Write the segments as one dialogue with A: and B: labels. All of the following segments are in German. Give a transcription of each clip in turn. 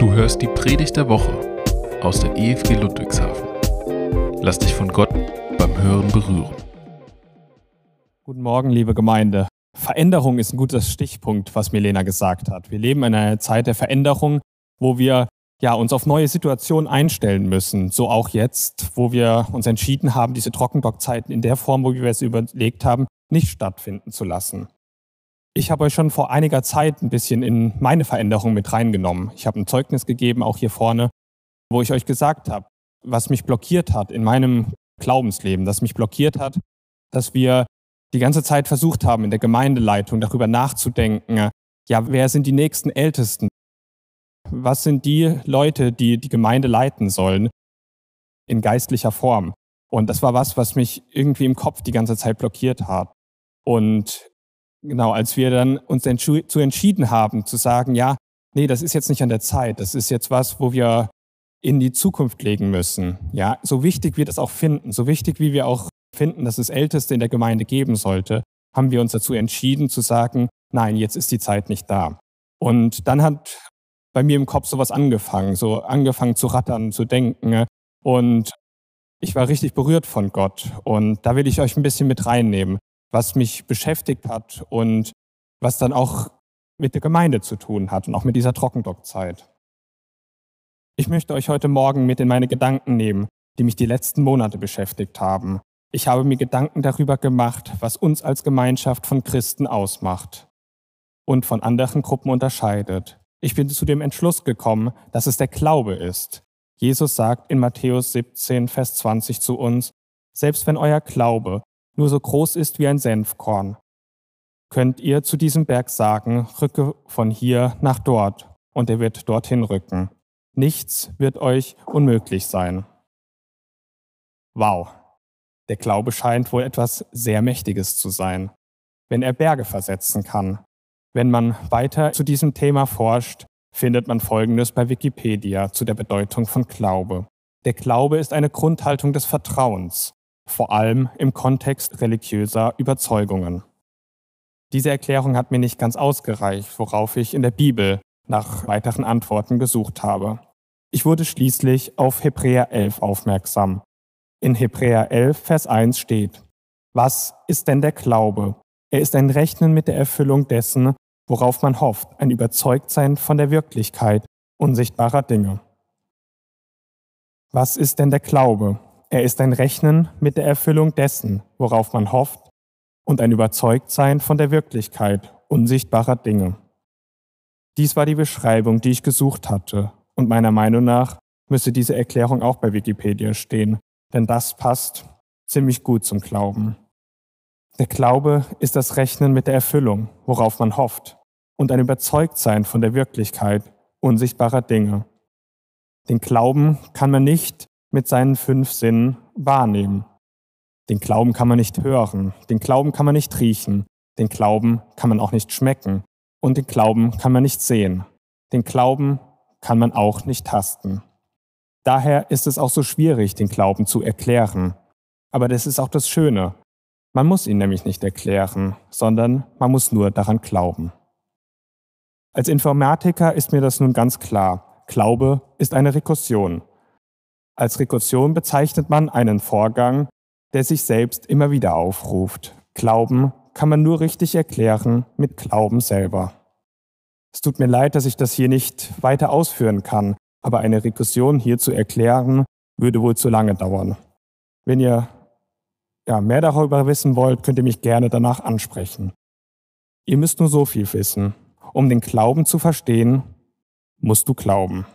A: Du hörst die Predigt der Woche aus der EFG Ludwigshafen. Lass dich von Gott beim Hören berühren.
B: Guten Morgen, liebe Gemeinde. Veränderung ist ein guter Stichpunkt, was Milena gesagt hat. Wir leben in einer Zeit der Veränderung, wo wir ja, uns auf neue Situationen einstellen müssen. So auch jetzt, wo wir uns entschieden haben, diese Trockendockzeiten in der Form, wo wir es überlegt haben, nicht stattfinden zu lassen. Ich habe euch schon vor einiger Zeit ein bisschen in meine Veränderung mit reingenommen. Ich habe ein Zeugnis gegeben, auch hier vorne, wo ich euch gesagt habe, was mich blockiert hat in meinem Glaubensleben, das mich blockiert hat, dass wir die ganze Zeit versucht haben, in der Gemeindeleitung darüber nachzudenken, ja, wer sind die nächsten Ältesten? Was sind die Leute, die die Gemeinde leiten sollen in geistlicher Form? Und das war was, was mich irgendwie im Kopf die ganze Zeit blockiert hat. Und Genau, als wir dann uns zu entschieden haben, zu sagen, ja, nee, das ist jetzt nicht an der Zeit, das ist jetzt was, wo wir in die Zukunft legen müssen. Ja, so wichtig wir das auch finden, so wichtig wie wir auch finden, dass es Älteste in der Gemeinde geben sollte, haben wir uns dazu entschieden zu sagen, nein, jetzt ist die Zeit nicht da. Und dann hat bei mir im Kopf sowas angefangen, so angefangen zu rattern, zu denken. Und ich war richtig berührt von Gott. Und da will ich euch ein bisschen mit reinnehmen was mich beschäftigt hat und was dann auch mit der Gemeinde zu tun hat und auch mit dieser Trockendockzeit. Ich möchte euch heute Morgen mit in meine Gedanken nehmen, die mich die letzten Monate beschäftigt haben. Ich habe mir Gedanken darüber gemacht, was uns als Gemeinschaft von Christen ausmacht und von anderen Gruppen unterscheidet. Ich bin zu dem Entschluss gekommen, dass es der Glaube ist. Jesus sagt in Matthäus 17, Vers 20 zu uns, selbst wenn euer Glaube nur so groß ist wie ein Senfkorn. Könnt ihr zu diesem Berg sagen, rücke von hier nach dort, und er wird dorthin rücken. Nichts wird euch unmöglich sein. Wow, der Glaube scheint wohl etwas sehr Mächtiges zu sein, wenn er Berge versetzen kann. Wenn man weiter zu diesem Thema forscht, findet man Folgendes bei Wikipedia zu der Bedeutung von Glaube. Der Glaube ist eine Grundhaltung des Vertrauens, vor allem im Kontext religiöser Überzeugungen. Diese Erklärung hat mir nicht ganz ausgereicht, worauf ich in der Bibel nach weiteren Antworten gesucht habe. Ich wurde schließlich auf Hebräer 11 aufmerksam. In Hebräer 11, Vers 1 steht, Was ist denn der Glaube? Er ist ein Rechnen mit der Erfüllung dessen, worauf man hofft, ein Überzeugtsein von der Wirklichkeit unsichtbarer Dinge. Was ist denn der Glaube? Er ist ein Rechnen mit der Erfüllung dessen, worauf man hofft, und ein Überzeugtsein von der Wirklichkeit unsichtbarer Dinge. Dies war die Beschreibung, die ich gesucht hatte, und meiner Meinung nach müsste diese Erklärung auch bei Wikipedia stehen, denn das passt ziemlich gut zum Glauben. Der Glaube ist das Rechnen mit der Erfüllung, worauf man hofft, und ein Überzeugtsein von der Wirklichkeit unsichtbarer Dinge. Den Glauben kann man nicht mit seinen fünf Sinnen wahrnehmen. Den Glauben kann man nicht hören, den Glauben kann man nicht riechen, den Glauben kann man auch nicht schmecken und den Glauben kann man nicht sehen. Den Glauben kann man auch nicht tasten. Daher ist es auch so schwierig, den Glauben zu erklären. Aber das ist auch das Schöne. Man muss ihn nämlich nicht erklären, sondern man muss nur daran glauben. Als Informatiker ist mir das nun ganz klar. Glaube ist eine Rekursion. Als Rekursion bezeichnet man einen Vorgang, der sich selbst immer wieder aufruft. Glauben kann man nur richtig erklären mit Glauben selber. Es tut mir leid, dass ich das hier nicht weiter ausführen kann, aber eine Rekursion hier zu erklären, würde wohl zu lange dauern. Wenn ihr ja, mehr darüber wissen wollt, könnt ihr mich gerne danach ansprechen. Ihr müsst nur so viel wissen. Um den Glauben zu verstehen, musst du glauben.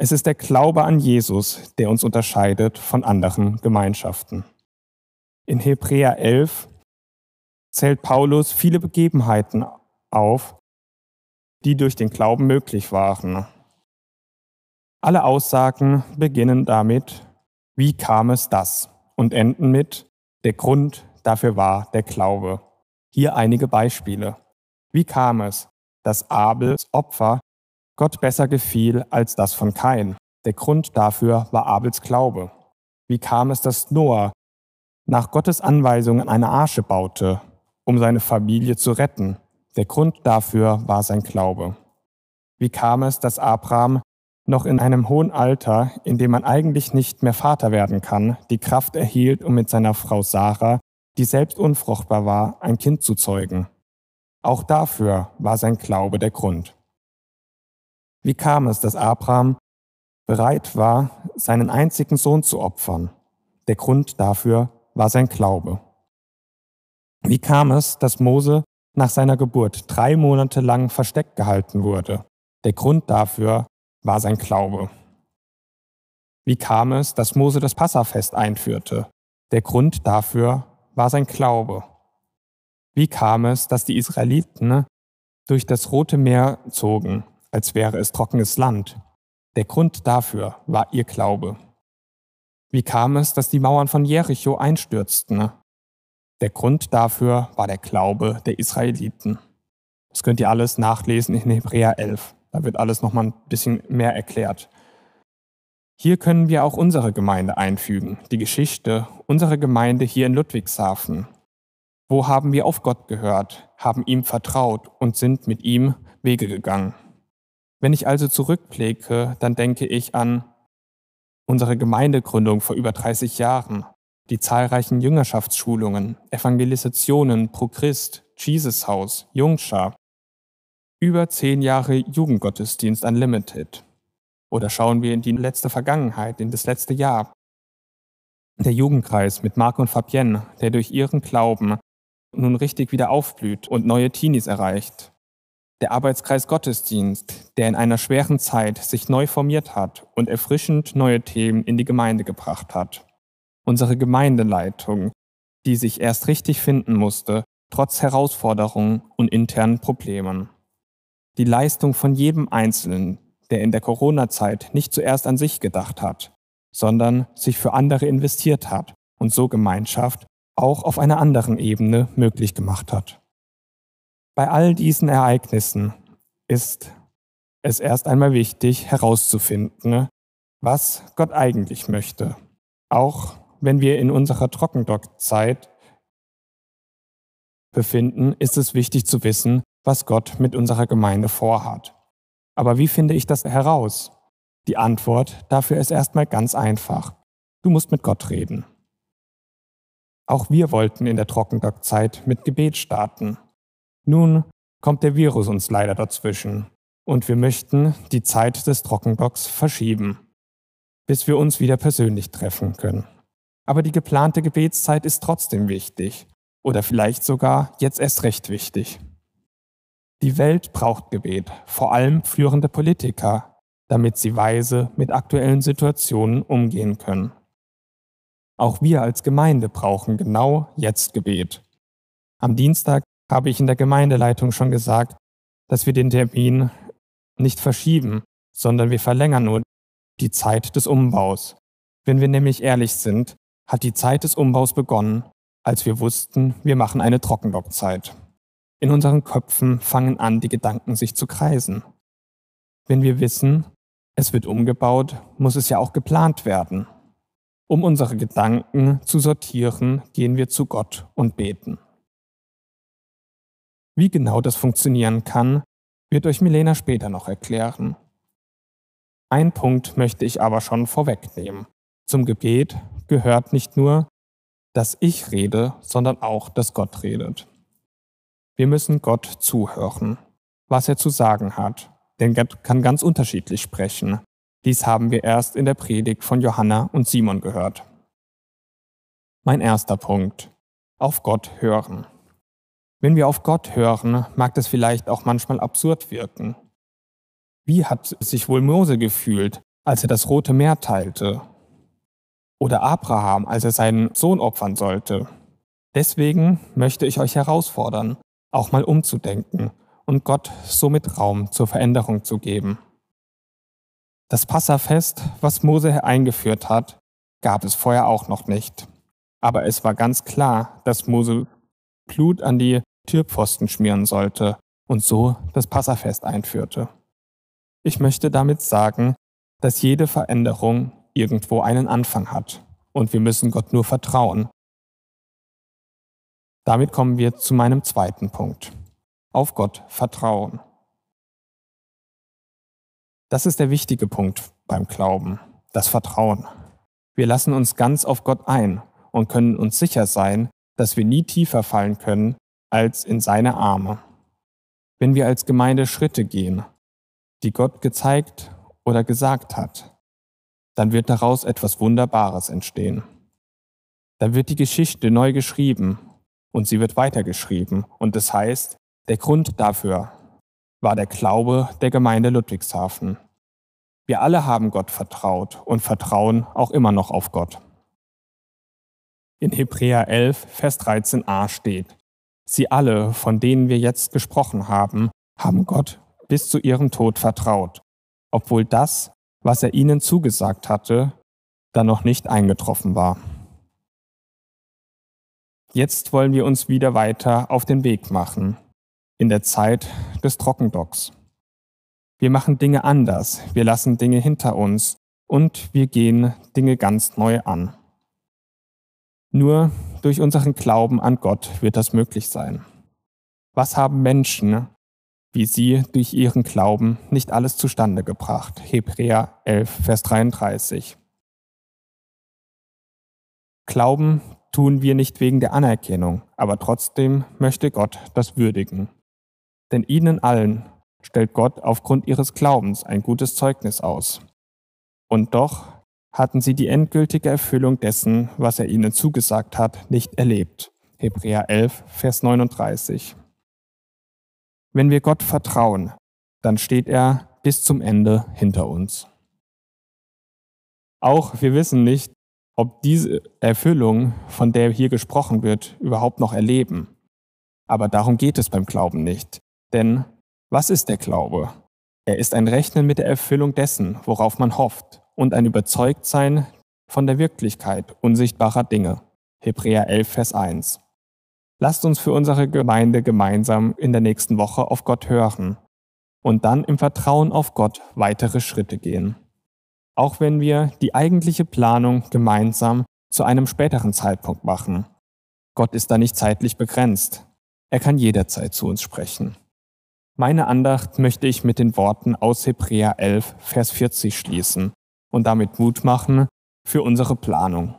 B: Es ist der Glaube an Jesus, der uns unterscheidet von anderen Gemeinschaften. In Hebräer 11 zählt Paulus viele Begebenheiten auf, die durch den Glauben möglich waren. Alle Aussagen beginnen damit, wie kam es das? und enden mit, der Grund dafür war der Glaube. Hier einige Beispiele. Wie kam es, dass Abels Opfer Gott besser gefiel als das von Kain. Der Grund dafür war Abels Glaube. Wie kam es, dass Noah nach Gottes Anweisungen eine Arche baute, um seine Familie zu retten? Der Grund dafür war sein Glaube. Wie kam es, dass Abraham noch in einem hohen Alter, in dem man eigentlich nicht mehr Vater werden kann, die Kraft erhielt, um mit seiner Frau Sarah, die selbst unfruchtbar war, ein Kind zu zeugen? Auch dafür war sein Glaube der Grund. Wie kam es, dass Abraham bereit war, seinen einzigen Sohn zu opfern? Der Grund dafür war sein Glaube. Wie kam es, dass Mose nach seiner Geburt drei Monate lang versteckt gehalten wurde? Der Grund dafür war sein Glaube. Wie kam es, dass Mose das Passafest einführte? Der Grund dafür war sein Glaube. Wie kam es, dass die Israeliten durch das Rote Meer zogen, als wäre es trockenes Land? Der Grund dafür war ihr Glaube. Wie kam es, dass die Mauern von Jericho einstürzten? Der Grund dafür war der Glaube der Israeliten. Das könnt ihr alles nachlesen in Hebräer 11. Da wird alles nochmal ein bisschen mehr erklärt. Hier können wir auch unsere Gemeinde einfügen, die Geschichte unserer Gemeinde hier in Ludwigshafen. Wo haben wir auf Gott gehört, haben ihm vertraut und sind mit ihm Wege gegangen. Wenn ich also zurückblicke, dann denke ich an unsere Gemeindegründung vor über 30 Jahren, die zahlreichen Jüngerschaftsschulungen, Evangelisationen pro Christ, Jesus Haus, Jungschar, über zehn Jahre Jugendgottesdienst Unlimited. Oder schauen wir in die letzte Vergangenheit, in das letzte Jahr. Der Jugendkreis mit Marc und Fabienne, der durch ihren Glauben nun richtig wieder aufblüht und neue Teenies erreicht. Der Arbeitskreis Gottesdienst, der in einer schweren Zeit sich neu formiert hat und erfrischend neue Themen in die Gemeinde gebracht hat. Unsere Gemeindeleitung, die sich erst richtig finden musste, trotz Herausforderungen und internen Problemen die Leistung von jedem Einzelnen, der in der Corona-Zeit nicht zuerst an sich gedacht hat, sondern sich für andere investiert hat und so Gemeinschaft auch auf einer anderen Ebene möglich gemacht hat. Bei all diesen Ereignissen ist es erst einmal wichtig herauszufinden, was Gott eigentlich möchte, auch wenn wir in unserer Trockendock-Zeit befinden, ist es wichtig zu wissen, was Gott mit unserer Gemeinde vorhat. Aber wie finde ich das heraus? Die Antwort dafür ist erstmal ganz einfach. Du musst mit Gott reden. Auch wir wollten in der Trockendock-Zeit mit Gebet starten. Nun kommt der Virus uns leider dazwischen und wir möchten die Zeit des Trockendocks verschieben, bis wir uns wieder persönlich treffen können. Aber die geplante Gebetszeit ist trotzdem wichtig oder vielleicht sogar jetzt erst recht wichtig. Die Welt braucht Gebet, vor allem führende Politiker, damit sie weise mit aktuellen Situationen umgehen können. Auch wir als Gemeinde brauchen genau jetzt Gebet. Am Dienstag habe ich in der Gemeindeleitung schon gesagt, dass wir den Termin nicht verschieben, sondern wir verlängern nur die Zeit des Umbaus. Wenn wir nämlich ehrlich sind, hat die Zeit des Umbaus begonnen, als wir wussten, wir machen eine Trockendockzeit. In unseren Köpfen fangen an, die Gedanken sich zu kreisen. Wenn wir wissen, es wird umgebaut, muss es ja auch geplant werden. Um unsere Gedanken zu sortieren, gehen wir zu Gott und beten. Wie genau das funktionieren kann, wird euch Milena später noch erklären. Ein Punkt möchte ich aber schon vorwegnehmen. Zum Gebet gehört nicht nur, dass ich rede, sondern auch, dass Gott redet. Wir müssen Gott zuhören, was er zu sagen hat, denn Gott kann ganz unterschiedlich sprechen. Dies haben wir erst in der Predigt von Johanna und Simon gehört. Mein erster Punkt. Auf Gott hören. Wenn wir auf Gott hören, mag das vielleicht auch manchmal absurd wirken. Wie hat sich wohl Mose gefühlt, als er das Rote Meer teilte? Oder Abraham, als er seinen Sohn opfern sollte? Deswegen möchte ich euch herausfordern, auch mal umzudenken und Gott somit Raum zur Veränderung zu geben. Das Passafest, was Mose eingeführt hat, gab es vorher auch noch nicht. Aber es war ganz klar, dass Mose Blut an die Türpfosten schmieren sollte und so das Passafest einführte. Ich möchte damit sagen, dass jede Veränderung irgendwo einen Anfang hat und wir müssen Gott nur vertrauen, damit kommen wir zu meinem zweiten Punkt. Auf Gott vertrauen. Das ist der wichtige Punkt beim Glauben, das Vertrauen. Wir lassen uns ganz auf Gott ein und können uns sicher sein, dass wir nie tiefer fallen können als in seine Arme. Wenn wir als Gemeinde Schritte gehen, die Gott gezeigt oder gesagt hat, dann wird daraus etwas Wunderbares entstehen. Dann wird die Geschichte neu geschrieben und sie wird weitergeschrieben. Und das heißt, der Grund dafür war der Glaube der Gemeinde Ludwigshafen. Wir alle haben Gott vertraut und vertrauen auch immer noch auf Gott. In Hebräer 11, Vers 13a steht, Sie alle, von denen wir jetzt gesprochen haben, haben Gott bis zu ihrem Tod vertraut, obwohl das, was er ihnen zugesagt hatte, dann noch nicht eingetroffen war. Jetzt wollen wir uns wieder weiter auf den Weg machen, in der Zeit des Trockendocks. Wir machen Dinge anders, wir lassen Dinge hinter uns und wir gehen Dinge ganz neu an. Nur durch unseren Glauben an Gott wird das möglich sein. Was haben Menschen, wie sie durch ihren Glauben nicht alles zustande gebracht? Hebräer 11, Vers 33. Glauben tun wir nicht wegen der Anerkennung, aber trotzdem möchte Gott das würdigen. Denn ihnen allen stellt Gott aufgrund ihres Glaubens ein gutes Zeugnis aus. Und doch hatten sie die endgültige Erfüllung dessen, was er ihnen zugesagt hat, nicht erlebt. Hebräer 11, Vers 39. Wenn wir Gott vertrauen, dann steht er bis zum Ende hinter uns. Auch wir wissen nicht, ob diese Erfüllung, von der hier gesprochen wird, überhaupt noch erleben. Aber darum geht es beim Glauben nicht. Denn was ist der Glaube? Er ist ein Rechnen mit der Erfüllung dessen, worauf man hofft, und ein Überzeugtsein von der Wirklichkeit unsichtbarer Dinge. Hebräer 11, Vers 1. Lasst uns für unsere Gemeinde gemeinsam in der nächsten Woche auf Gott hören und dann im Vertrauen auf Gott weitere Schritte gehen auch wenn wir die eigentliche Planung gemeinsam zu einem späteren Zeitpunkt machen. Gott ist da nicht zeitlich begrenzt. Er kann jederzeit zu uns sprechen. Meine Andacht möchte ich mit den Worten aus Hebräer 11, Vers 40 schließen und damit Mut machen für unsere Planung.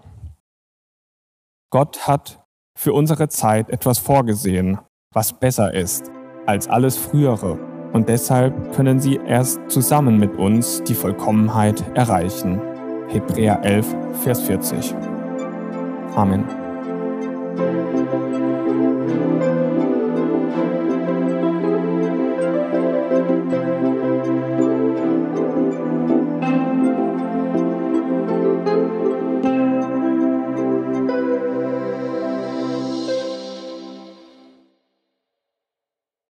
B: Gott hat für unsere Zeit etwas vorgesehen, was besser ist als alles Frühere und deshalb können sie erst zusammen mit uns die Vollkommenheit erreichen. Hebräer 11, Vers 40. Amen.